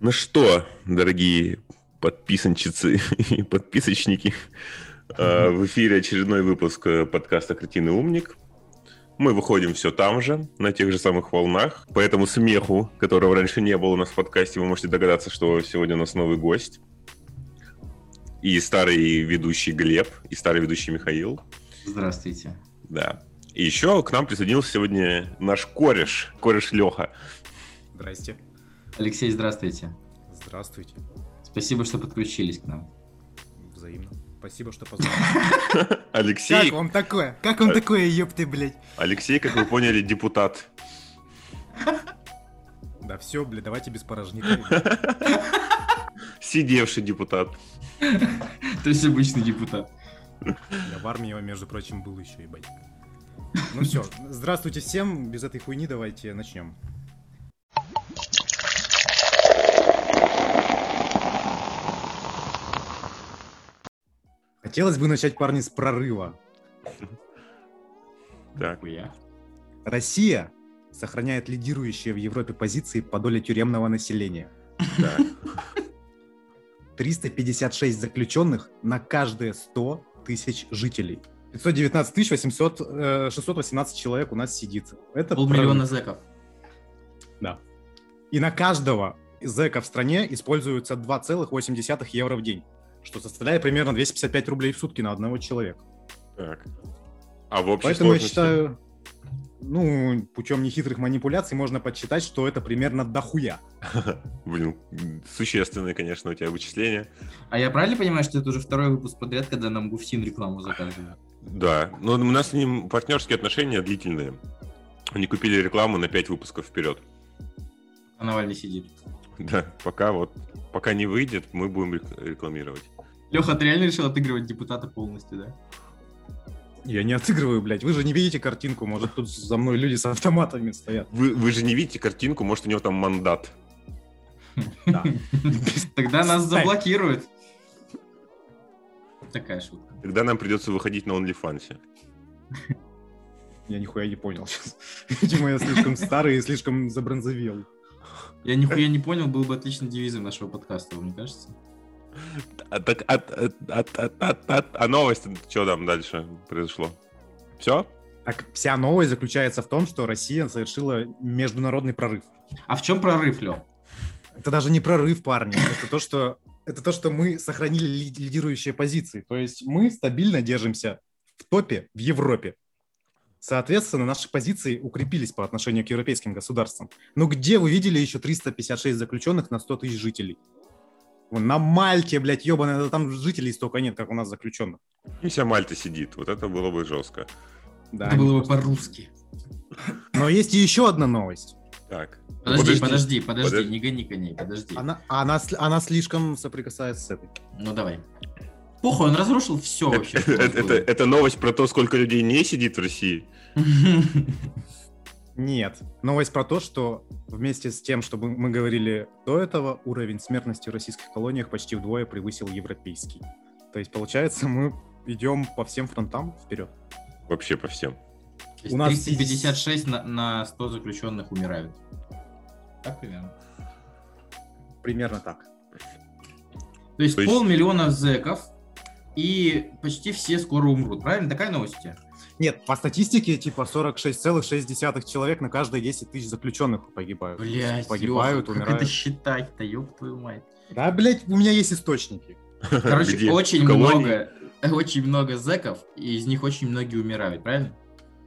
Ну что, дорогие подписанчицы и подписочники, э, в эфире очередной выпуск э, подкаста «Картины умник». Мы выходим все там же, на тех же самых волнах. По этому смеху, которого раньше не было у нас в подкасте, вы можете догадаться, что сегодня у нас новый гость. И старый ведущий Глеб, и старый ведущий Михаил. Здравствуйте. Да. И еще к нам присоединился сегодня наш кореш, кореш Леха. Здрасте. Алексей, здравствуйте. Здравствуйте. Спасибо, что подключились к нам. Взаимно. Спасибо, что позвали. Алексей, Как вам такое? Как вам такое, ёпты, блядь? Алексей, как вы поняли, депутат. Да все, блядь, давайте без порожника. Сидевший депутат. То есть обычный депутат. Я в армии, между прочим, был еще, ебать. Ну все, здравствуйте всем, без этой хуйни давайте начнем. Хотелось бы начать, парни, с прорыва. Так. Россия сохраняет лидирующие в Европе позиции по доле тюремного населения. Да. 356 заключенных на каждые 100 тысяч жителей. 519 тысяч 800, э, 618 человек у нас сидит. Это Полмиллиона прорыв. зэков. Да. И на каждого зэка в стране используется 2,8 евро в день, что составляет примерно 255 рублей в сутки на одного человека. Так. А в общей Поэтому я сложности? считаю, ну, путем нехитрых манипуляций можно подсчитать, что это примерно дохуя. Блин, существенные, конечно, у тебя вычисления. А я правильно понимаю, что это уже второй выпуск подряд, когда нам Гуфсин рекламу заказывает? Да, но у нас с ним партнерские отношения длительные. Они купили рекламу на 5 выпусков вперед. А Навальный сидит. Да, пока вот, пока не выйдет, мы будем рек- рекламировать. Леха, ты реально решил отыгрывать депутата полностью, да? Я не отыгрываю, блядь. Вы же не видите картинку. Может, тут за мной люди с автоматами стоят. Вы, вы же не видите картинку, может, у него там мандат. Да. Тогда нас заблокируют. Такая шутка. Тогда нам придется выходить на OnlyFans. Я нихуя не понял сейчас. Видимо, я слишком старый и слишком забронзовел. Я нихуя не понял, был бы отличным девизом нашего подкаста, вам не кажется? А, так, а, а- а- а- а- а- а новость, что там дальше произошло? Все? Так, вся новость заключается в том, что Россия совершила международный прорыв. А в чем прорыв, Лё? Это даже не прорыв, парни. Это то, что, это то, что мы сохранили ли- лидирующие позиции. То есть мы стабильно держимся в топе в Европе. Соответственно, наши позиции укрепились по отношению к европейским государствам. Но где вы видели еще 356 заключенных на 100 тысяч жителей? Вон на Мальте, блядь, ебаная, там жителей столько нет, как у нас заключенных. И вся Мальта сидит. Вот это было бы жестко. Да, Это было бы по-русски. Но есть и еще одна новость. Так. Подожди, подожди, подожди, Подожди. не гони коней, подожди. Она, она, она слишком соприкасается с этой. Ну давай. Похуй, он разрушил все вообще. Это, это- новость про то, сколько людей не сидит в России. Нет. Новость про то, что вместе с тем, что мы говорили до этого, уровень смертности в российских колониях почти вдвое превысил европейский. То есть, получается, мы идем по всем фронтам вперед. Вообще по всем. У нас 356 на, на 100 заключенных умирают. Так примерно. Примерно так. То есть То есть- полмиллиона зэков и почти все скоро умрут. Правильно? Такая новость у тебя? Нет, по статистике, типа 46,6 человек на каждые 10 тысяч заключенных погибают. Блять, Погибают, как умирают. это считать-то, ёб твою мать. Да, блядь, у меня есть источники. Короче, Где? очень много, очень много зэков, и из них очень многие умирают, правильно?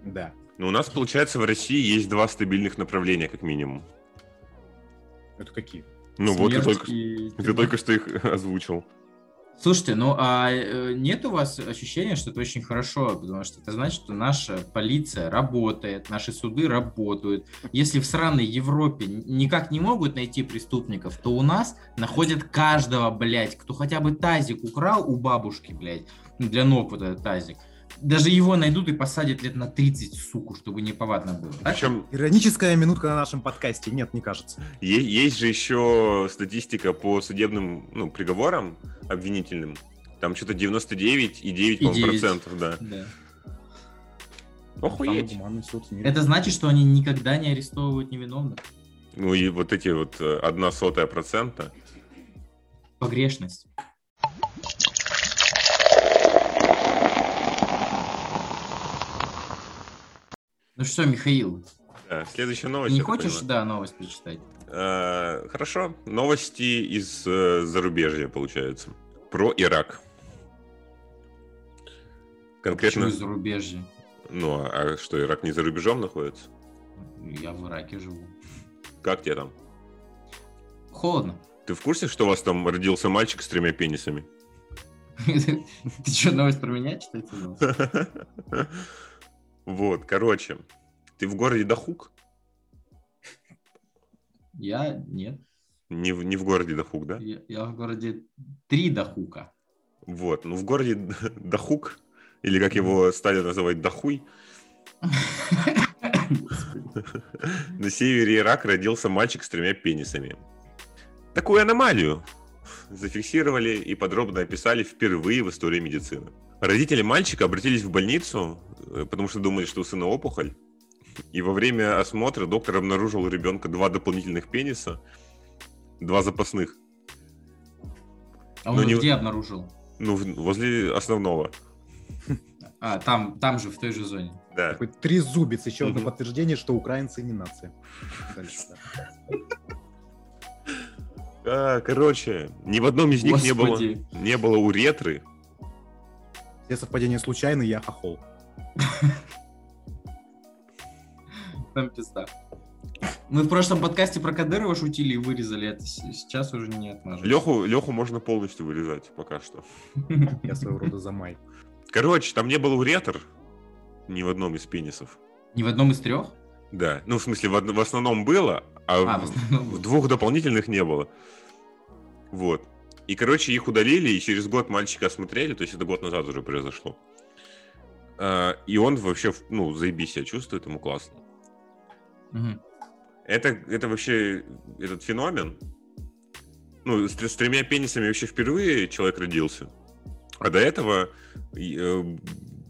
Да. Ну, у нас, получается, в России есть два стабильных направления, как минимум. Это какие? Ну, вот ты Смерть только, и ты только что их озвучил. Слушайте, ну а э, нет у вас ощущения, что это очень хорошо, потому что это значит, что наша полиция работает, наши суды работают. Если в сраной Европе никак не могут найти преступников, то у нас находят каждого, блядь, кто хотя бы тазик украл у бабушки, блядь, ну, для ног вот этот тазик. Даже его найдут и посадят лет на 30, суку, чтобы не повадно было. Так? Причем Ироническая минутка на нашем подкасте. Нет, не кажется. е- есть же еще статистика по судебным ну, приговорам обвинительным. Там что-то 99 и 9, И по-моему, 9. процентов, да. Да. Охуеть. Это значит, что они никогда не арестовывают невиновных. Ну и вот эти вот э, одна сотая процента. Погрешность. Ну что, Михаил, Да, следующая ты новость. не хочешь, понимаю. да, новость прочитать? Э, Хорошо. Новости из э, зарубежья, получается. Про Ирак. Конкретно. Почему из зарубежья? Ну, а а что, Ирак не за рубежом находится? Я в Ираке живу. Как тебе там? Холодно. Ты в курсе, что у вас там родился мальчик с тремя пенисами? Ты что, новость про меня читать? собрался? Вот, короче. Ты в городе Дахук? Я нет. Не в, не в городе Дахук, да? Я, я в городе Три Дахука. Вот. Ну, в городе Дахук, или как его стали называть Дахуй, на севере Ирака родился мальчик с тремя пенисами. Такую аномалию зафиксировали и подробно описали впервые в истории медицины. Родители мальчика обратились в больницу, э, потому что думали, что у сына опухоль. И во время осмотра доктор обнаружил у ребенка два дополнительных пениса, два запасных. А он Ну, их не- где обнаружил? Ну, возле основного. А, там, там же, в той же зоне. Да. Такой трезубец, еще одно подтверждение, что украинцы не нация. Дальше, да. А, короче, ни в одном из них не было, Господи. не было уретры. Все совпадения случайны, я хохол. Там пизда. Мы в прошлом подкасте про Кадырова шутили и вырезали это. Сейчас уже не отмажешь. Леху, Леху можно полностью вырезать пока что. Я своего рода замай. Короче, там не был уретр ни в одном из пенисов. Не в одном из трех? Да, ну в смысле в, од- в основном было, а, А, в в, основном в было. двух дополнительных не было. Вот. И, короче, их удалили, и через год мальчика осмотрели, то есть это год назад уже произошло. А, и он вообще, ну, заебись себя чувствует, ему классно. Мгм. Это, это вообще этот феномен. Ну, с, с тремя пенисами вообще впервые человек родился. А до этого, э,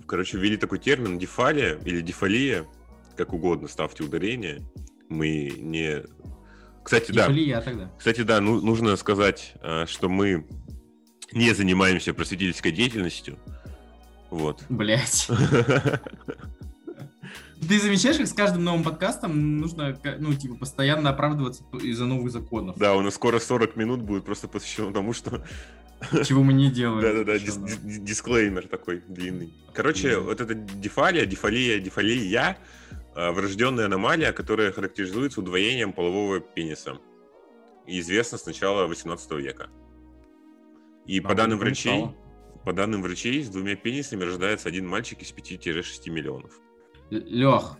короче, ввели такой термин дефалия или дефалия, как угодно, ставьте ударение. Мы не... Кстати, да, Ебали я тогда. кстати, да, ну, нужно сказать, э, что мы не занимаемся просветительской деятельностью. Вот. Блять. Ты замечаешь, как с каждым новым подкастом нужно, ну, типа, постоянно оправдываться из-за новых законов. Да, у нас скоро 40 минут будет просто посвящено тому, что Чего мы не делаем. Да-да-да, дисклеймер такой длинный. Короче, вот эта дефалия, дефалия, дефалия э, врожденная аномалия, которая характеризуется удвоением полового пениса. Известна с начала 18 века. И по Нам данным врачей, по данным врачей, с двумя пенисами рождается один мальчик из 5-6 миллионов. Лех,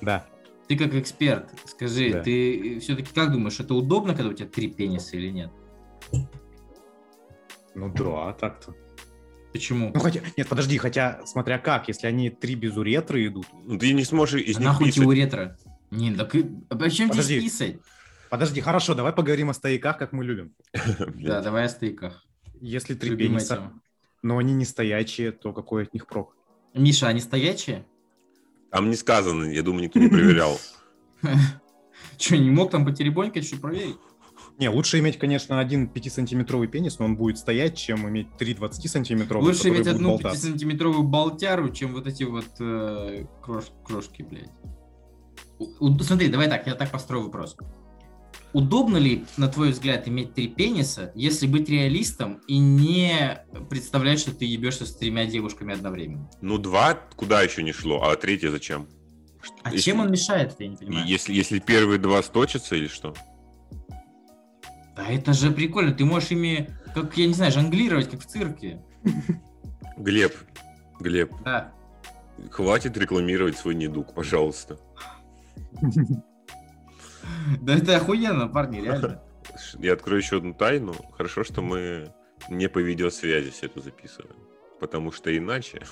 Да. ты как эксперт, скажи, Да. ты все-таки как думаешь, это удобно, когда у тебя три пениса или нет? Ну да, так-то. Почему? Ну хотя, нет, подожди, хотя, смотря как, если они три без уретры идут. Ну, ты не сможешь из А них нахуй писать. тебе уретра? Не, так и... а зачем здесь Подожди. писать? Подожди, хорошо, давай поговорим о стояках, как мы любим. Да, давай о стейках. Если три пениса, но они не стоячие, то какой от них прок? Миша, они стоячие? Там не сказано, я думаю, никто не проверял. Че, не мог там потеребонькать, что проверить? Не, лучше иметь, конечно, один 5-сантиметровый пенис, но он будет стоять, чем иметь три 20-сантиметровых, Лучше иметь одну болтаться. 5-сантиметровую болтяру, чем вот эти вот э, крош- крошки, блядь. У- у- смотри, давай так, я так построю вопрос. Удобно ли, на твой взгляд, иметь три пениса, если быть реалистом и не представлять, что ты ебешься с тремя девушками одновременно? Ну, два куда еще не шло, а третье зачем? А Если- чем он мешает, я не понимаю. Если, если первые два сточатся или что? Да это же прикольно, ты можешь ими, как, я не знаю, жонглировать, как в цирке. Глеб, Глеб, Да. хватит рекламировать свой недуг, пожалуйста. Да это охуенно, парни, реально. Я открою еще одну тайну. Хорошо, что мы не по видеосвязи все это записываем. Потому что иначе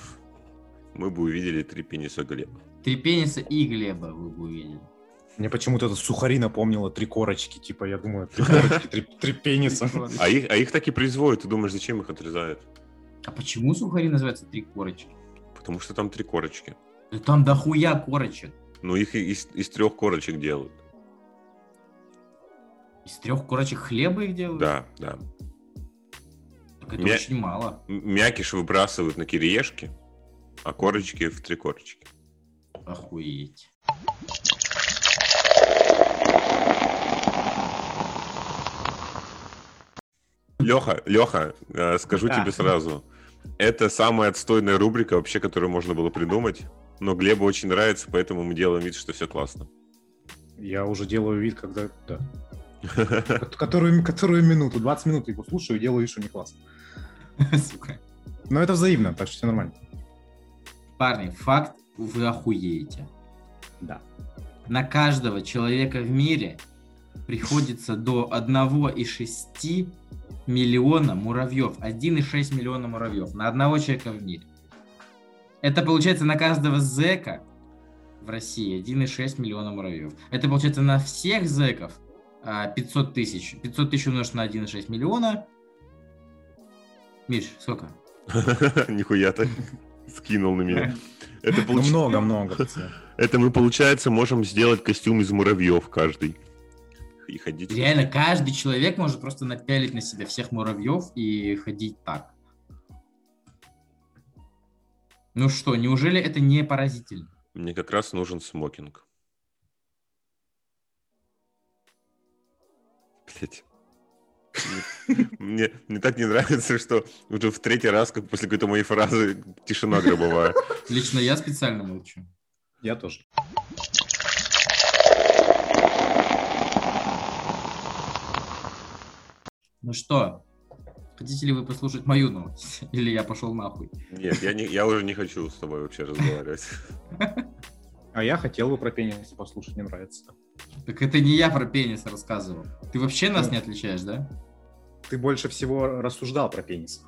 мы бы увидели три пениса Глеба. Три пениса и Глеба вы бы увидели. Мне почему-то это сухари напомнило три корочки, типа, я думаю, три корочки, три, три пениса. А их, а их так и производят. Ты думаешь, зачем их отрезают? А почему сухари называются три корочки? Потому что там три корочки. Да там дохуя корочек. Ну, их из, из трех корочек делают. Из трех корочек хлеба их делают? Да, да. Так это Мя- очень мало. Мякиш выбрасывают на кириешки, а корочки в три корочки. Охуеть. Леха, Леха, э, скажу Да. тебе сразу, это самая отстойная рубрика вообще, которую можно было придумать. Но Глебу очень нравится, поэтому мы делаем вид, что все классно. Я уже делаю вид, когда... Да. Ко- Которую, которую минуту, 20 минут его слушаю и делаю вид, что не классно. Сука. Но это взаимно, так что все нормально. Парни, факт, вы охуеете. Да. На каждого человека в мире приходится до 1,6 миллиона муравьев. 1,6 миллиона муравьев на одного человека в мире. Это получается на каждого зэка в России 1,6 миллиона муравьев. Это получается на всех зэков 500 тысяч. 500 тысяч умножить на 1,6 миллиона. Миш, сколько? Нихуя ты скинул на меня. Это, Ну, получ- много-много. пацаны. это мы, получается, можем сделать костюм из муравьев каждый. И ходить. Реально, каждый человек может просто напялить на себя всех муравьев и ходить так. Ну что, неужели это не поразительно? Мне как раз нужен смокинг. Блять. Мне, мне так не нравится, что уже в третий раз, как после какой-то моей фразы, тишина гробовая. Лично я специально молчу. Я тоже. Ну что, хотите ли вы послушать мою новость? Или я пошел нахуй? Нет, я, не, я уже не хочу с тобой вообще разговаривать. А я хотел бы про пенис послушать, мне нравится. Так это не я про пенис рассказывал. Ты вообще нас Ну. не отличаешь, да? Ты больше всего рассуждал про пенис.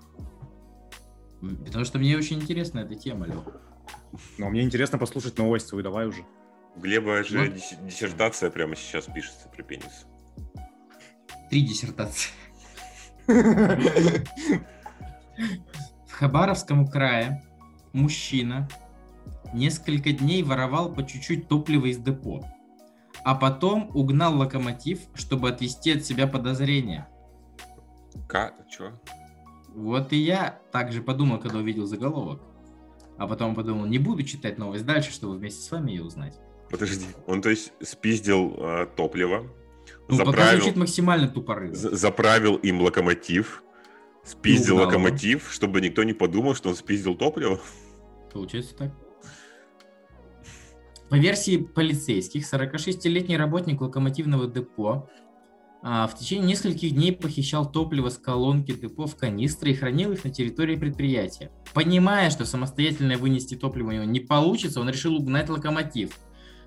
Потому что мне очень интересна эта тема, Лёх. Но мне интересно послушать новость свою, давай уже. Глеба же Вот. диссертация прямо сейчас пишется про пенис. Три диссертации. В Хабаровском крае мужчина несколько дней воровал по чуть-чуть топлива из депо, а потом угнал локомотив, чтобы отвести от себя подозрения. Как? Чё? Вот и я также подумал, когда увидел заголовок. А потом подумал, не буду читать новость дальше, чтобы вместе с вами ее узнать. Подожди. Он, то есть, спиздил э, топливо, Ну, пока заправил, звучит максимально тупорыло. за- заправил им локомотив, спиздил локомотив, чтобы никто не подумал, что он спиздил топливо. Получается так. По версии полицейских, 46-летний работник локомотивного депо а, в течение нескольких дней похищал топливо с колонки депо в канистры и хранил их на территории предприятия. Понимая, что самостоятельно вынести топливо у него не получится, он решил угнать локомотив.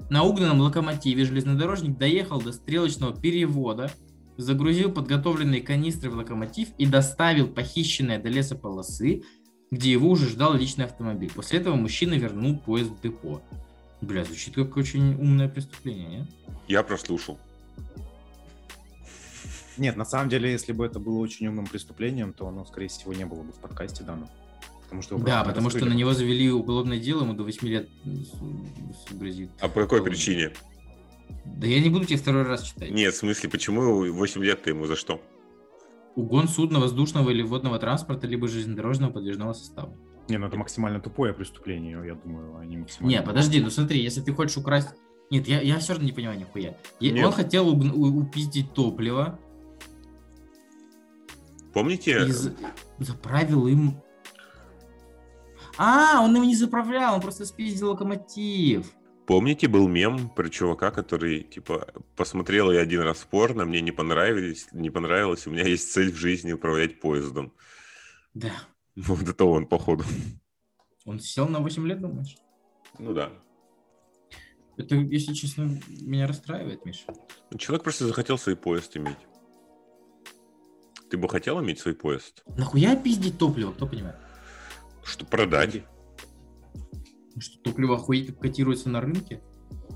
На угнанном локомотиве железнодорожник доехал до стрелочного перевода, загрузил подготовленные канистры в локомотив и доставил похищенное до лесополосы, где его уже ждал личный автомобиль. После этого мужчина вернул поезд в депо. Бля, звучит как очень умное преступление, нет? Я прослушал. Нет, на самом деле, если бы это было очень умным преступлением, то оно, скорее всего, не было бы в подкасте данном. Потому что Да, потому что на него завели уголовное дело, ему до 8 лет с- грозит. А по какой причине? Да я не буду тебе второй раз читать. Нет, в смысле, почему 8 лет-то ему за что? Угон судна, воздушного или водного транспорта, либо железнодорожного подвижного состава. Не, ну это максимально тупое преступление, я думаю, а не максимально... Не, подожди, ну смотри, если ты хочешь украсть... Нет, я, я все равно не понимаю нихуя. Нет. Он хотел у- упиздить топливо Помните? и за- заправил им... А, он его не заправлял, он просто спиздил локомотив. Помните, был мем про чувака, который, типа, посмотрел я один раз порно, мне не понравились, не понравилось, у меня есть цель в жизни управлять поездом. Да. Вот это он, походу. Он сел на 8 лет, думаешь? Ну да. Это, если честно, меня расстраивает, Миша. Ну, Человек просто захотел свой поезд иметь. Ты бы хотел иметь свой поезд? Нахуя пиздить топливо, кто понимает? Что продать? Ну Что топливо охуеть как котируется на рынке?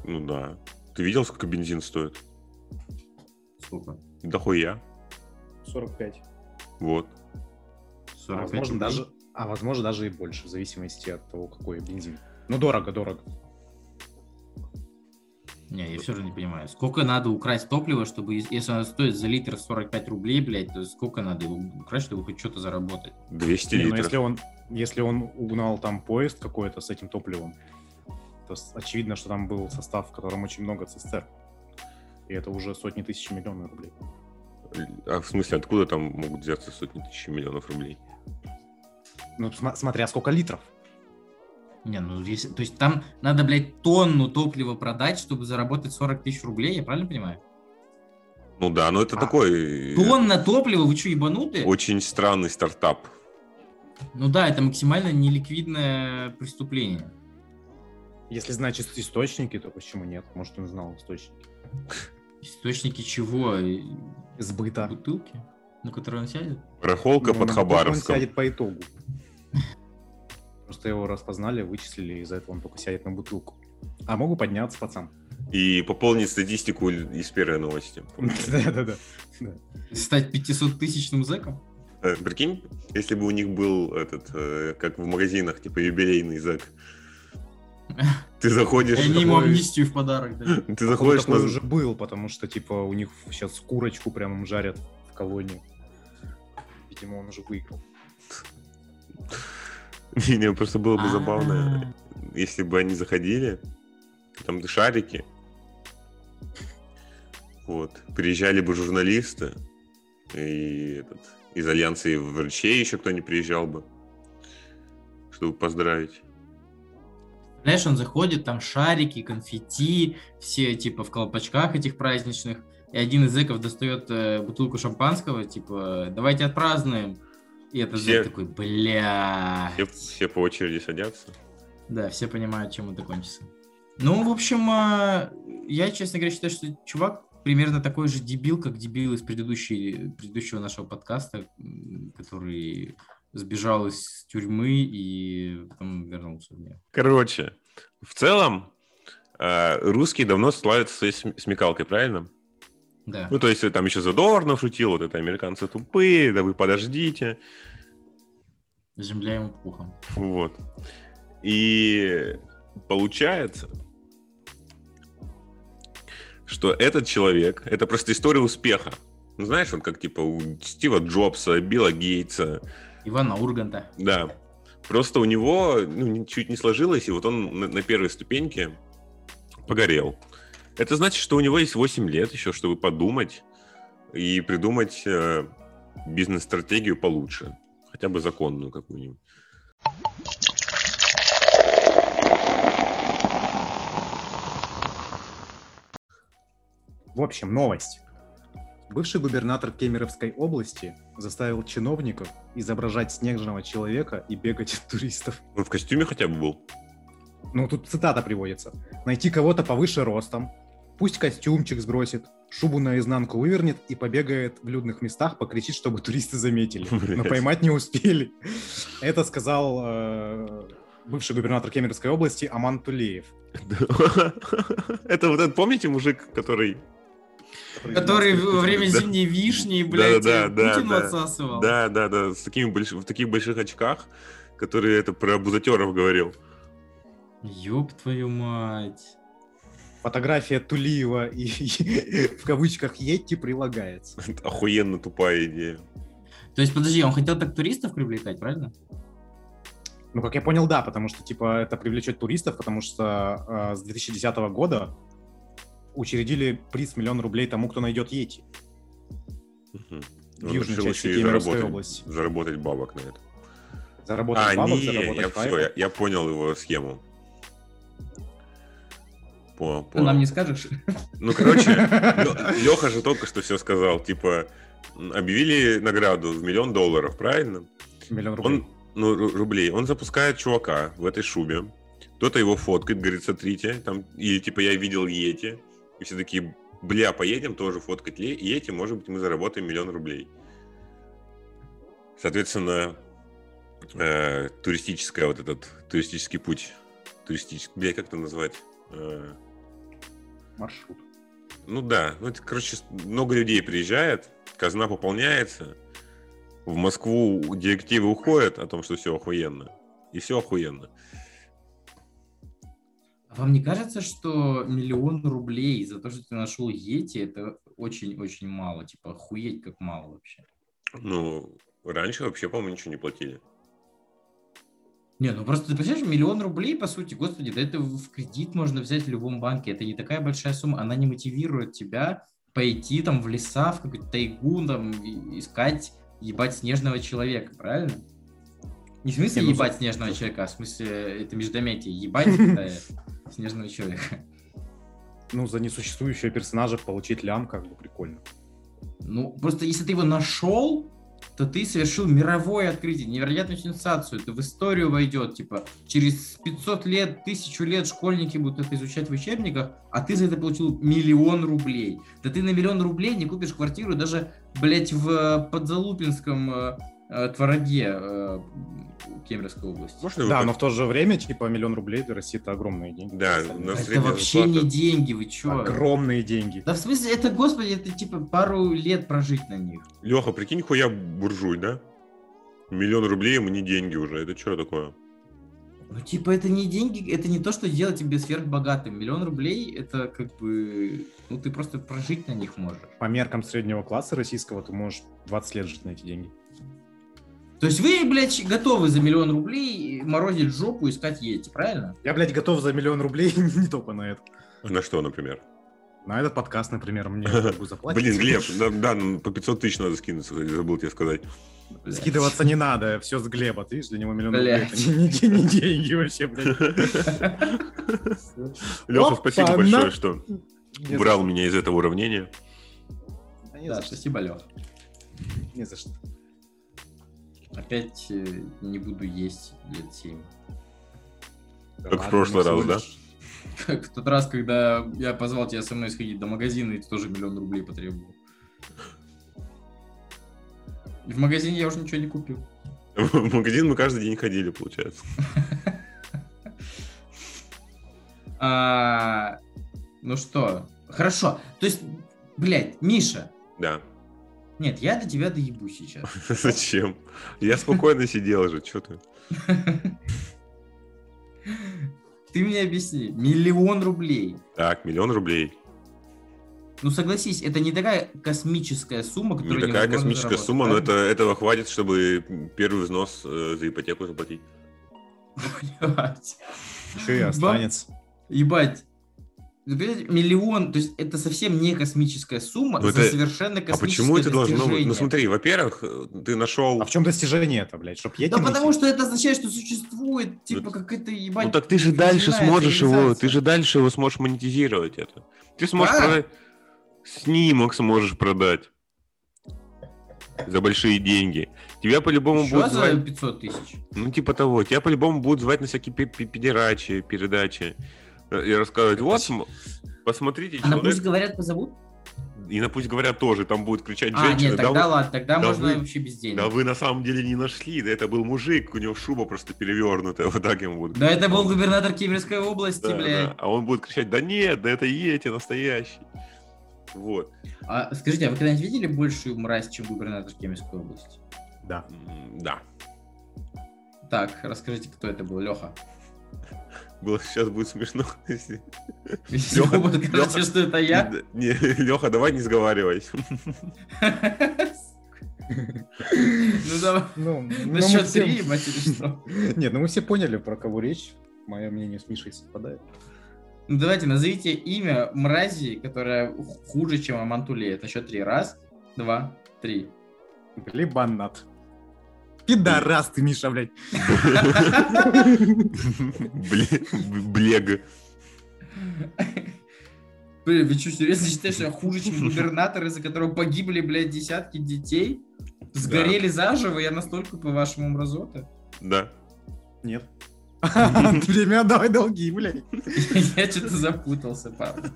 Ну да. Ты видел, сколько бензин стоит? Сколько? Да хуя. 45. Вот. А 45 возможно, рублей? даже, а возможно даже и больше, в зависимости от того, какой бензин. Ну, дорого, дорого. Не, я все же не понимаю. Сколько надо украсть топлива, чтобы, ес- если оно стоит за литр 45 рублей, блядь, то сколько надо его украсть, чтобы хоть что-то заработать? 200 Не, ну литров. если он, если он угнал там поезд какой-то с этим топливом, то очевидно, что там был состав, в котором очень много цистерн. И это уже сотни тысяч миллионов рублей. А в смысле, откуда там могут взяться сотни тысяч миллионов рублей? Ну, сма- смотря сколько литров. Не, ну если, то есть там надо, блядь, тонну топлива продать, чтобы заработать 40 тысяч рублей, я правильно понимаю? Ну да, но это А, такой э, Тонна топлива, вы что, ебанутые? очень странный стартап. Ну да, это максимально неликвидное преступление. Если знать ис- источники, то почему нет? Может, он знал источники. Источники чего? Сбыта. Бутылки, на которые он сядет? Барахолка Ну, под Хабаровском. Он сядет по итогу. Просто его распознали, вычислили, из-за этого он только сядет на бутылку. А могу подняться, пацан. И пополнить статистику из первой новости. Да-да-да. Стать 500-тысячным зэком? Э, Прикинь, если бы у них был этот, э, как в магазинах, типа юбилейный зэк. Ты заходишь, И они ему амнистию в подарок дают. ты заходишь на... уже был, потому что, типа, у них сейчас курочку прям жарят в колонии. Видимо, он уже выиграл. Не, просто было бы А. забавно, если бы они заходили, там шарики, вот, приезжали бы журналисты, и этот, из Альянса и врачей еще кто не приезжал бы, чтобы поздравить. Знаешь, он заходит, там шарики, конфетти, все типа в колпачках этих праздничных. И один из зэков достает э, бутылку шампанского, типа, давайте отпразднуем. И этот Все- зэк такой, бля. Все, все по очереди садятся. Да, все понимают, чем это кончится. Ну, в общем, а, я, честно говоря, считаю, что чувак примерно такой же дебил, как дебил из предыдущей, предыдущего нашего подкаста, который сбежал из тюрьмы и потом вернулся в нее. Короче, в целом, э, русские давно славятся своей см- смекалкой, правильно? Да. Ну, то есть, там еще Задорнов шутил, вот это американцы тупые, да вы подождите. Земля ему пухом. Вот. И получается, что этот человек, это просто история успеха. Ну, знаешь, вот как типа у Стива Джобса, Билла Гейтса, Ивана Урганта. да. Просто у него ну, чуть не сложилось, и вот он на, на первой ступеньке погорел. Это значит, что у него есть 8 лет еще, чтобы подумать и придумать э, бизнес-стратегию получше. Хотя бы законную какую-нибудь. В общем, новость. Бывший губернатор Кемеровской области заставил чиновников изображать снежного человека и бегать от туристов. Он в костюме хотя бы был. Ну, тут цитата приводится. Найти кого-то повыше ростом, пусть костюмчик сбросит, шубу наизнанку вывернет и побегает в людных местах, покричит, чтобы туристы заметили. Но Блядь. поймать не успели. Это сказал э, бывший губернатор Кемеровской области Аман Тулеев. Это вот этот, помните, мужик, который... Который во время зимней вишни, блядь, Путину отсасывал. Да, да, да, с такими больш... в таких больших очках, который это про абузатеров говорил. Ёб твою мать. Фотография Тулиева и, и в кавычках Йетти прилагается. Это охуенно тупая идея. То есть, подожди, он хотел так туристов привлекать, правильно? Ну, как я понял, да, потому что, типа, это привлечет туристов, потому что э, с 2010 года учредили приз миллион рублей тому, кто найдет Йети Мгм. в южной решил части еще и Кемеровской заработать, области. заработать бабок на это. Заработать а, бабок, не, заработать я, все, я, я понял его схему. По, Ты нам не скажешь? Ну, короче, Леха же только что все сказал. Типа, объявили награду в миллион долларов, правильно? Миллион рублей. Он, ну, ру- рублей. Он запускает чувака в этой шубе. Кто-то его фоткает, говорит, смотрите, там, или типа я видел Йети. И все такие, бля, поедем тоже фоткать Йети, может быть, мы заработаем миллион рублей. Соответственно, э, туристическая вот этот туристический путь, туристический, бля, как это назвать? Э, Маршрут. ну да, ну это, короче, много людей приезжает, казна пополняется, в Москву директивы уходят о том, что все охуенно, и все охуенно. А Вам не кажется, что миллион рублей за то, что ты нашел Йети, это очень-очень мало? Типа, охуеть как мало вообще. Ну, раньше вообще, по-моему, ничего не платили. Не, ну просто ты представляешь, миллион рублей, по сути, господи, да это в кредит можно взять в любом банке. Это не такая большая сумма, она не мотивирует тебя пойти там в леса, в какую-то тайгу, там, искать, ебать снежного человека, правильно? Не в смысле Не, ну, ебать снежного человека, а в смысле это междометие, ебать э, снежного человека. Ну, за несуществующего персонажа получить лям как бы прикольно. Ну, просто если ты его нашел, то ты совершил мировое открытие, невероятную сенсацию. Это в историю войдет, типа, через 500 лет, 1000 лет школьники будут это изучать в учебниках, а ты за это получил миллион рублей. Да ты на миллион рублей не купишь квартиру даже, блять, в э, Подзалупинском э, Твороге э, Кемеровской области. Можно Да, вы- но в то же время, типа, миллион рублей для России это огромные деньги. Да, на Это вообще зарплата. не деньги, вы чё? Огромные деньги. Да в смысле, это, господи, это типа пару лет прожить на них. Леха, прикинь, хуя буржуй, да? Миллион рублей ему не деньги уже. Это что такое? Ну, типа, это не деньги, это не то, что делать тебе сверхбогатым. Миллион рублей, это как бы, ну, ты просто прожить на них можешь. По меркам среднего класса российского ты можешь 20 лет жить на эти деньги. То есть вы, блядь, готовы за миллион рублей морозить жопу, искать ети, правильно? Я, блядь, готов за миллион рублей не только на это. На что, например? На этот подкаст, например, мне заплатят. Блин, Глеб, да, да, ну, по 500 тысяч надо скинуться, кстати, забыл тебе сказать. Блядь. Скидываться не надо, все с Глеба. Ты видишь, для него миллион рублей. Это не, не- не деньги вообще, блядь. Леха, спасибо большое, что что. меня из этого уравнения. Да спасибо, Лех. Не за что. Опять э, не буду есть лет 7. Да Как в ладно, прошлый раз, да? Как в тот раз, когда я позвал тебя со мной сходить до магазина, и ты тоже миллион рублей потребовал. И в магазине я уже ничего не купил. В магазин мы каждый день ходили, получается. А, ну что, хорошо. То есть, блядь, Миша, Да. Нет, я до тебя доебу сейчас. Зачем? Я спокойно сидел же, что ты? Ты мне объясни, миллион рублей. Так, миллион рублей. Ну согласись, это не такая космическая сумма, Не которую такая космическая сумма, но это, этого хватит, чтобы первый взнос э, за ипотеку заплатить. Ебать. Еще и останется. Ебать. Понимаете, Миллион, то есть это совсем не космическая сумма Ну, за это- совершенно А космическое почему это должно быть? Ну достижение. смотри, во-первых, ты нашел... А в чем достижение это, блядь? Чтоб я Да потому что это означает, что существует, типа, какая-то, ебать... Ну так ты же дальше сможешь его, ты же дальше его сможешь монетизировать это. Ты сможешь Как? продать, снимок сможешь продать за большие деньги. Тебя по-любому будут за звать, 500 тысяч? ну типа того, тебя по-любому будут звать на всякие пе- пе- педерачи, передачи и рассказывать, вот, см- посмотрите, А на пусть говорят, позовут? и на пусть говорят тоже, там будет кричать А, нет, да, тогда вы, ладно, тогда да можно вы- вообще без денег. да вы на самом деле не нашли, да это был мужик, у него шуба просто перевернутая, вот так ему будут. Да это был губернатор Кемеровской области, Да, блядь. да. А он будет кричать, да нет, да это Йети настоящий. Вот. А скажите, а вы когда-нибудь видели большую мразь, чем губернатор Кемеровской области? Да. Да. Так, расскажите, кто это был, Леха. Было сейчас будет смешно. покажете, Лёха. что это я. Не, Леха, давай не сговаривайся. Ну давай, Ну, на ну, мы счет три, ебать, или что? Нет, ну мы все поняли, про кого речь. Мое мнение с Мишей совпадает. Ну давайте, назовите имя мрази, которая хуже, чем Амантулеет. На счет три. Раз, два, три. Глебанат. Пидорас ты, Миша, блядь. Бле- Блег. Блин, вы что, серьезно считаете, что я хуже, чем губернатор, из-за которого погибли, блядь, десятки детей? Сгорели заживо, я настолько, по-вашему, мразота? Да. Нет. Время отдавай долги, блядь. Я что-то запутался, парень.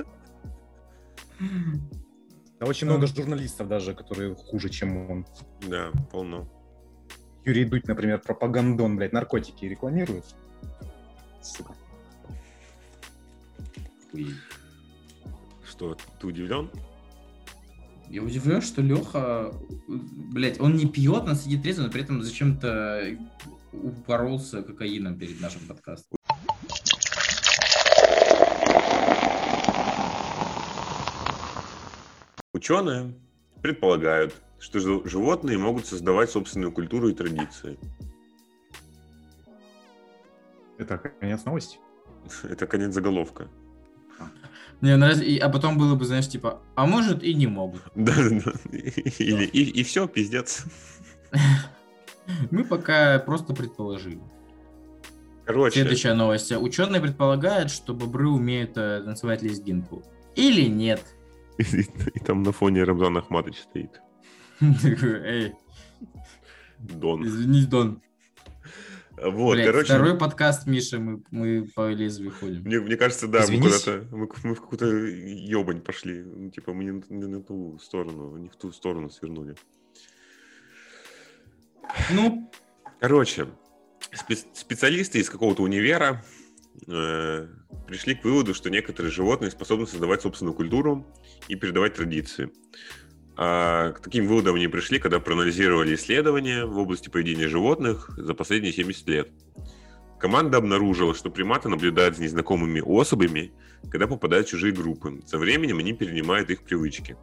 Да очень много журналистов даже, которые хуже, чем он. Да, полно. Юрий Дудь, например, пропагандон, блядь, наркотики рекламирует. Сука. Что, ты удивлен? Я удивлен, что Леха, блядь, он не пьет, он сидит трезво, но при этом зачем-то упоролся кокаином перед нашим подкастом. Ученые предполагают, что жи- животные могут создавать собственную культуру и традиции. Это конец новости. Это конец заголовка. Не, ну, и- а потом было бы, знаешь, типа, а может и не могут. Да, да, да. Или, и, все, пиздец. Мы пока просто предположили. Короче, Следующая новость. Ученые предполагают, что бобры умеют э, танцевать лезгинку. Или нет. и, и там на фоне Рамзан Ахматович стоит. Эй, Дон. извини, Дон. Вот, Блядь, короче, Второй подкаст, Миша, мы, мы по лезвию ходим. мне, мне кажется, да, мы Извинись. куда-то, мы, мы в какую-то ебань пошли. Ну, типа, мы не, на- не на ту сторону, не в ту сторону свернули. Ну, Короче, спе- специалисты из какого-то универа э, пришли к выводу, что некоторые животные способны создавать собственную культуру и передавать традиции. А к таким выводам они пришли, когда проанализировали исследования в области поведения животных за последние 70 лет. Команда обнаружила, что приматы наблюдают за незнакомыми особями, когда попадают в чужие группы. Со временем они перенимают их привычки.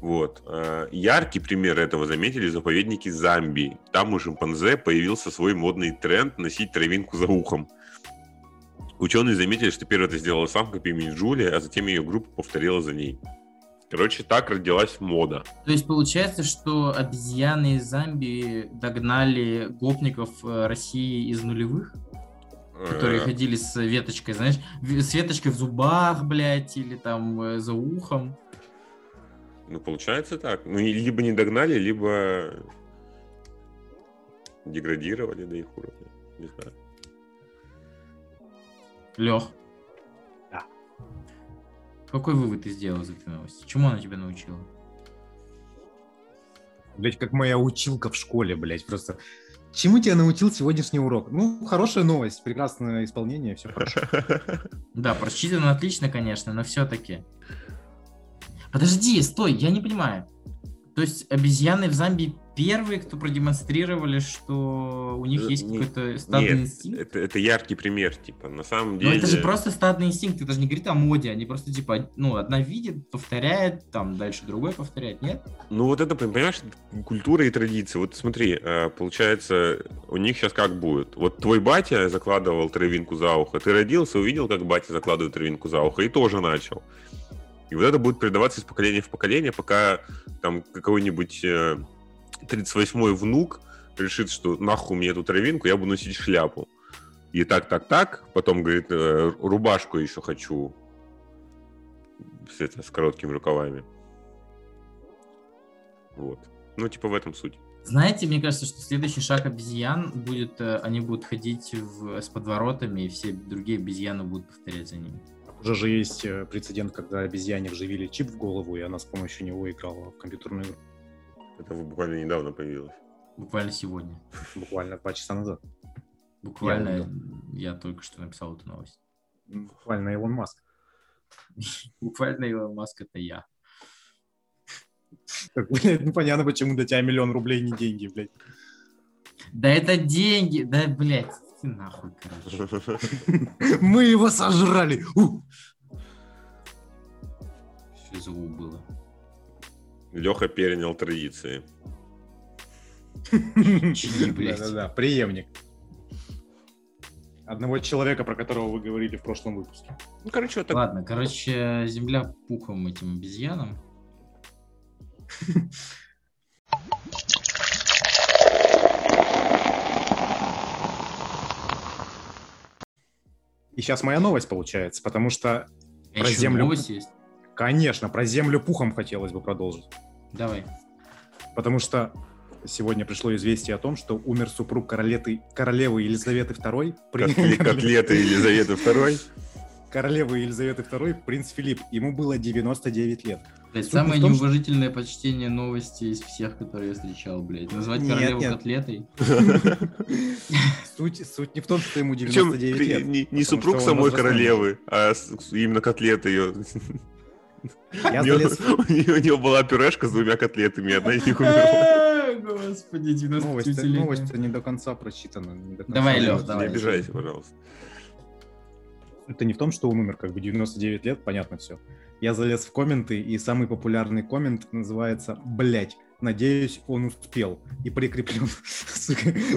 Вот. А, Яркий пример этого заметили заповедники Замбии. Там у шимпанзе появился свой модный тренд носить травинку за ухом. Ученые заметили, что первой это сделала самка по имени Джулия, а затем ее группа повторила за ней. Короче, так родилась мода. то есть получается, что обезьяны из Замбии догнали гопников э, России из нулевых, которые Э, ходили с веточкой, знаешь, с веточкой в зубах, блядь, или там э, за ухом. Ну, получается так. Ну, либо не догнали, либо деградировали до их уровня. Не знаю. Лех. Какой вывод ты сделал из этой новости? Чему она тебя научила? Блять, как моя училка в школе, блять, просто. Чему тебя научил сегодняшний урок? Ну, хорошая новость, прекрасное исполнение, все хорошо. Да, просчитано отлично, конечно, но все-таки. Подожди, стой, я не понимаю. То есть обезьяны в Замбии первые, кто продемонстрировали, что у них Э, есть какой-то стадный Нет, инстинкт? это, это яркий пример, типа, на самом Но деле... это же просто стадный инстинкт, это же не говорит о моде, они просто типа, ну, одна видит, повторяет, там дальше другой повторяет, нет? Ну вот это, понимаешь, культура и традиции. Вот смотри, э, получается, у них сейчас как будет? Вот твой батя закладывал травинку за ухо, ты родился, увидел, как батя закладывает травинку за ухо, и тоже начал. И вот это будет передаваться из поколения в поколение, пока там какой-нибудь э, 38-й внук решит, что нахуй мне эту травинку, я буду носить шляпу. И так, так, так. Потом говорит, э, рубашку еще хочу. С, это, с короткими рукавами. Вот. Ну, типа в этом суть. Знаете, мне кажется, что следующий шаг обезьян будет, э, они будут ходить в, с подворотами, и все другие обезьяны будут повторять за ними. Уже же есть э, прецедент, когда обезьяне вживили чип в голову, и она с помощью него играла в компьютерную игру. Это буквально недавно появилось. Буквально сегодня. Буквально два часа назад. Буквально Я только что написал эту новость. Буквально Илон Маск. Буквально Илон Маск это я. Так, блядь, непонятно, почему для тебя миллион рублей не деньги, блядь. Да это деньги, да, блядь, ты нахуй, короче. Мы его сожрали! У было? Леха перенял традиции. Да-да-да, преемник. Одного человека, про которого вы говорили в прошлом выпуске. Ну, короче, вот так. Ладно, короче, земля пухом этим обезьянам. И сейчас моя новость получается, потому что, А Про землю. новость есть? Конечно, про землю пухом хотелось бы продолжить. Давай. Потому что сегодня пришло известие о том, что умер супруг королеты, королевы Елизаветы II. Котле- Котлеты Елизаветы II. Королевы Елизаветы II, принц Филипп. Ему было 99 лет. Блядь, Суть самое том, что- неуважительное почтение новости из всех, которые я встречал, блядь. Назвать Нет, королеву нет. котлетой. Суть, суть не в том, что ему Причем 99 при- лет. не, супруг что самой королевы, а именно котлеты ее. Я У нее, залез у нее- у нее была пюрешка с двумя котлетами, одна из них умерла. Господи, 90 Новость, новость не до конца прочитана. не до конца Давай, до- давай. Не обижайся, пожалуйста. Это не в том, что он умер, как бы 99 лет, понятно все. Я залез в комменты, и самый популярный коммент называется «Блять, надеюсь, он успел». И прикреплен,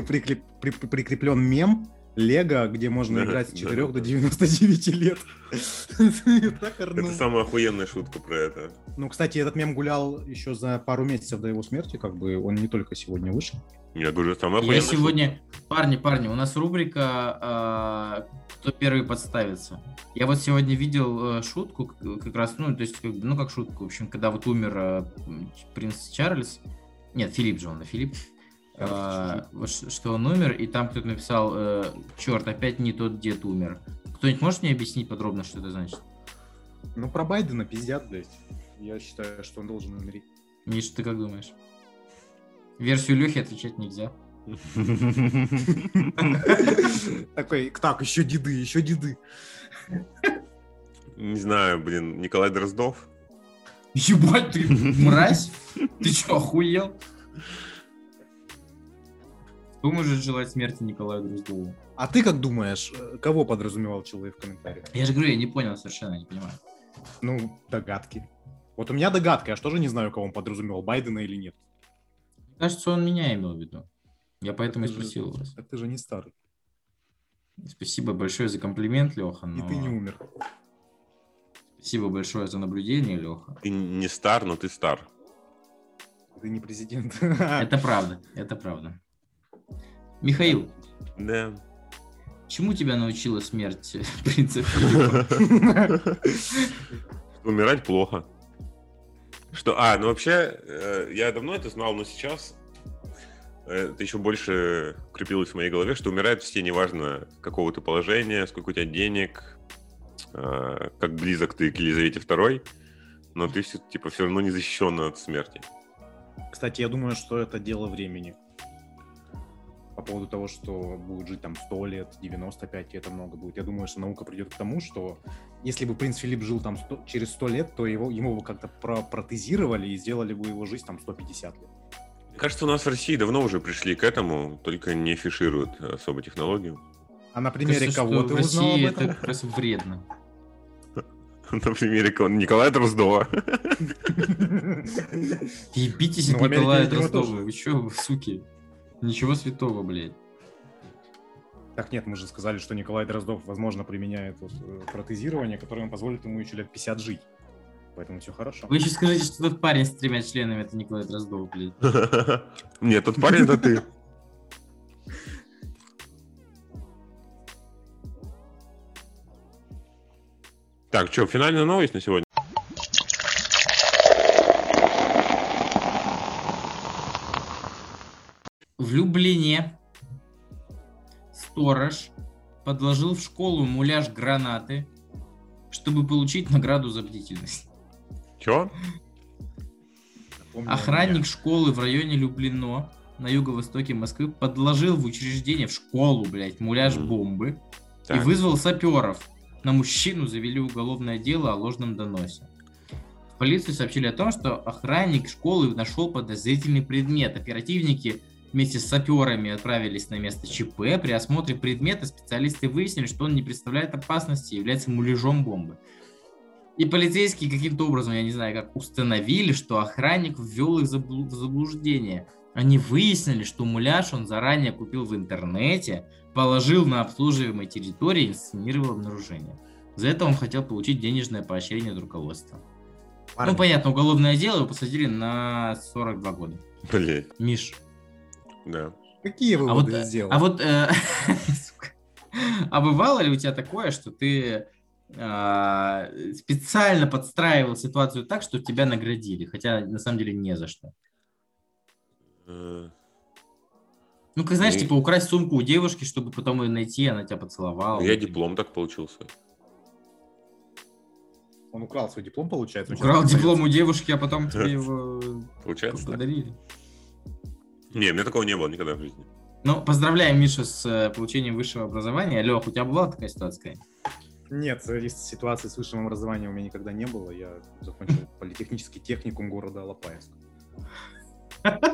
прикреплен мем Лего, где можно Да, играть с да, 4 да. до 99 лет. Это самая охуенная шутка про это. Ну, кстати, этот мем гулял еще за пару месяцев до его смерти, как бы он не только сегодня вышел. Я говорю, самая Я охуенная сегодня... Парни, парни, у нас рубрика а, «Кто первый подставится». Я вот сегодня видел э, шутку, как раз, ну, то есть, ну, как шутку, в общем, когда вот умер м, принц Чарльз, нет, Филипп же он, да, Филипп, а, ш- что он умер, и там кто-то написал, черт, опять не тот дед умер. Кто-нибудь может мне объяснить подробно, что это значит? Ну, про Байдена пиздят, блядь. Я считаю, что он должен умереть. Миша, ты как думаешь? Версию Лехи отвечать нельзя. Такой, так, еще деды, еще деды. Не знаю, блин, Николай Дроздов. Ебать, ты мразь? Ты что, охуел? Кто может желать смерти Николаю Дроздову? А ты как думаешь, э, кого подразумевал человек в комментариях? Я же говорю, я не понял совершенно, не понимаю. Ну, догадки. Вот у меня догадка, я же тоже не знаю, кого он подразумевал, Байдена или нет. Мне кажется, он меня имел в виду. Я поэтому и Ты же- спросил вас. Так ты же не старый. Спасибо большое за комплимент, Леха. И но- ты не умер. Спасибо большое за наблюдение, Леха. Ты не стар, но ты стар. Ты не президент. Это правда, это правда. Михаил, Да. чему тебя научила смерть принца Филиппа? Умирать плохо. Что, а, ну вообще, э, я давно это знал, но сейчас э, это еще больше крепилось в моей голове, что умирают все, неважно какого ты положения, сколько у тебя денег, э, как близок ты к Елизавете II, но ты все, типа, все равно не защищен от смерти. Кстати, я думаю, что это дело времени. По поводу того, что будет жить там 100 лет, 95, и это много будет. Я думаю, что наука придет к тому, что если бы принц Филипп жил там 100 через 100 лет, то его, ему бы как-то про протезировали и сделали бы его жизнь там 150 лет. Мне кажется, у нас в России давно уже пришли к этому, только не афишируют особо технологию. А на примере Кажется, кого что ты в узнал об России этом? это как раз вредно. На примере кого? Николая Дроздова. Ебитесь Ну, от Америке Николая Дроздова. Вы чё, суки? Ничего святого, блядь. Так нет, мы же сказали, что Николай Дроздов, возможно, применяет вот, э, протезирование, которое ему позволит ему еще лет 50 жить. Поэтому все хорошо. Вы еще скажите, что тот парень с тремя членами это Николай Дроздов, блядь. Нет, тот парень это ты. Так, что, финальная новость на сегодня? Люблине сторож подложил в школу муляж гранаты, чтобы получить награду за бдительность. Чё? Помню, Охранник школы в районе Люблино на юго-востоке Москвы подложил в учреждение, в школу, блядь, муляж бомбы и Так. вызвал саперов. На мужчину завели уголовное дело о ложном доносе. В полицию сообщили о том, что охранник школы нашел подозрительный предмет. Оперативники вместе с саперами отправились на место ЧП. При осмотре предмета специалисты выяснили, что он не представляет опасности и является муляжом бомбы. И полицейские каким-то образом, я не знаю, как установили, что охранник ввел их в заблуждение. Они выяснили, что муляж он заранее купил в интернете, положил на обслуживаемой территории и инсценировал обнаружение. За это он хотел получить денежное поощрение от руководства. парни, Ну, понятно, уголовное дело его посадили на 42 года. Блять, Миш, да. Какие а вот, выводы э, сделал? а вот, э, а бывало ли у тебя такое, что ты а, специально подстраивал ситуацию так, что тебя наградили, хотя на самом деле не за что? Э, Ну, как знаешь, Ну, типа украсть сумку у девушки, чтобы потом ее найти, она тебя поцеловала. Я диплом так получился. Он украл свой диплом, получается? Украл диплом у девушки, а потом тебе его Получается так? Не, у меня такого не было никогда в жизни. Ну, поздравляем, Миша, с э, получением высшего образования. Лех, у тебя была такая ситуация? Нет, э, ситуации с высшим образованием у меня никогда не было. Я закончил политехнический техникум города Алапаевск.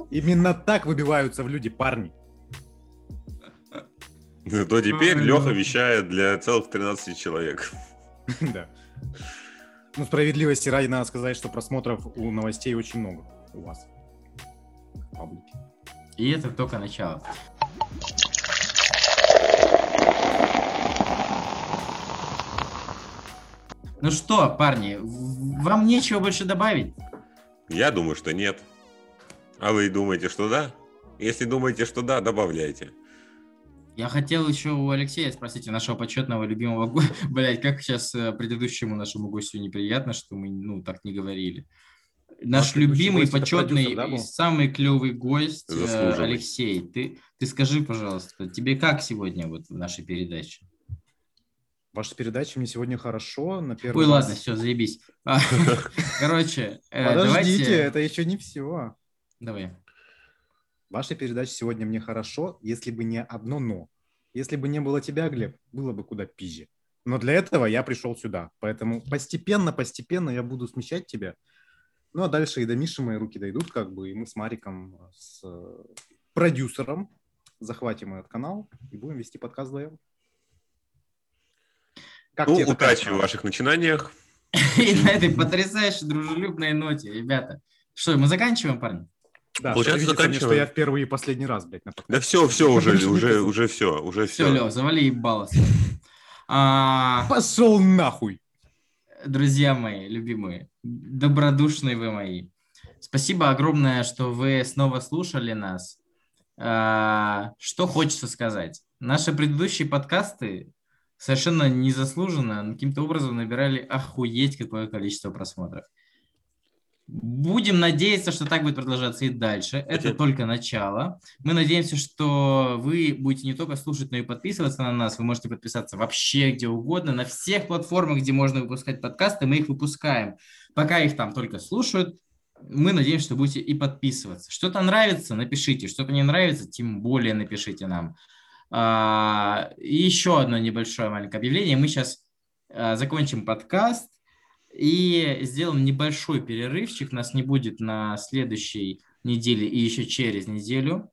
Именно так выбиваются в люди парни. Зато теперь Леха вещает для целых 13 человек. Да. Ну, справедливости ради надо сказать, что просмотров у новостей очень много у вас. в паблике. И это только начало. Ну что, парни, вам нечего больше добавить? Я думаю, что нет. А вы думаете, что да? Если думаете, что да, добавляйте. Я хотел еще у Алексея спросить, у нашего почетного любимого го... Блять, как сейчас э, предыдущему нашему гостю неприятно, что мы, ну, так не говорили. Наш любимый, почетный, и самый клевый гость э. Алексей. Ты, ты скажи, пожалуйста, тебе как сегодня вот в нашей передаче? Ваша передача мне сегодня хорошо. На первый Ой, раз- ладно, все, заебись. Короче, э, Подождите, давайте... это еще не все. Давай. Ваша передача сегодня мне хорошо, если бы не одно «но». Если бы не было тебя, Глеб, было бы куда пизже. Но для этого я пришел сюда. Поэтому постепенно, постепенно я буду смещать тебя. Ну, а дальше и до Миши мои руки дойдут, как бы, и мы с Мариком, с э, продюсером захватим этот канал и будем вести подкаст вдвоем. Как Ну, удачи в ваших начинаниях. И на этой потрясающей дружелюбной ноте, ребята. Что, мы заканчиваем, парни? Да, Получается, что видится мне, что заканчиваем. я в первый и последний раз, блядь, на подкасте. Да все, все уже, уже, уже все, уже Все, все. Лев, завали ебало. А, Пошел нахуй! Друзья мои, любимые, добродушные вы мои. Спасибо огромное, что вы снова слушали нас. А, Что хочется сказать? Наши предыдущие подкасты совершенно незаслуженно но каким-то образом набирали охуеть какое количество просмотров. Будем надеяться, что так будет продолжаться и дальше. Это Хотя- только начало. Мы надеемся, что вы будете не только слушать, но и подписываться на нас. Вы можете подписаться вообще где угодно, на всех платформах, где можно выпускать подкасты, мы их выпускаем. Пока их там только слушают, мы надеемся, что будете и подписываться. Что-то нравится, напишите. Что-то не нравится, тем более напишите нам. А, И еще одно небольшое маленькое объявление. Мы сейчас закончим подкаст и сделаем небольшой перерывчик. Нас не будет на следующей неделе и еще через неделю.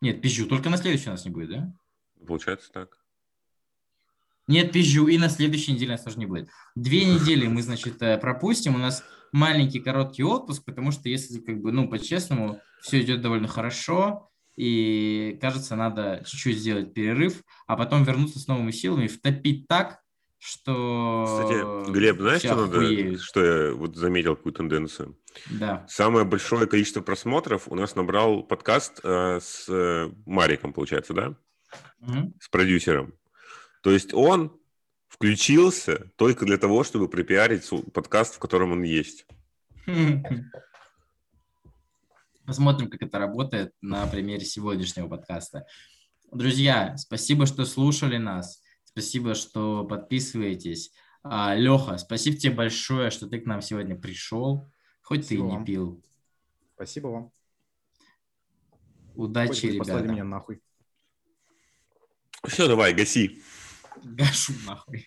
Нет, пизжу, только на следующей у нас не будет, да? Получается так. Нет, пизжу, и на следующей неделе нас тоже не будет. Две недели мы, значит, э, пропустим. У нас маленький короткий отпуск, потому что, если, как бы, ну, по-честному, все идет довольно хорошо, и, кажется, надо чуть-чуть сделать перерыв, а потом вернуться с новыми силами, втопить так, что... Кстати, Глеб, знаешь, что надо, что я вот заметил какую тенденцию? Да. Самое большое количество просмотров у нас набрал подкаст э, с э, Мариком, получается, да? Мгм. С продюсером. То есть он включился только для того, чтобы пропиарить подкаст, в котором он есть. Посмотрим, как это работает на примере сегодняшнего подкаста. Друзья, спасибо, что слушали нас. Спасибо, что подписываетесь. А, Леха, спасибо тебе большое, что ты к нам сегодня пришел. Хоть ты и Спасибо не вам. пил. Спасибо вам. Удачи, Хоть вы послали ребята. меня нахуй. Все, давай, гаси. Гашу нахуй.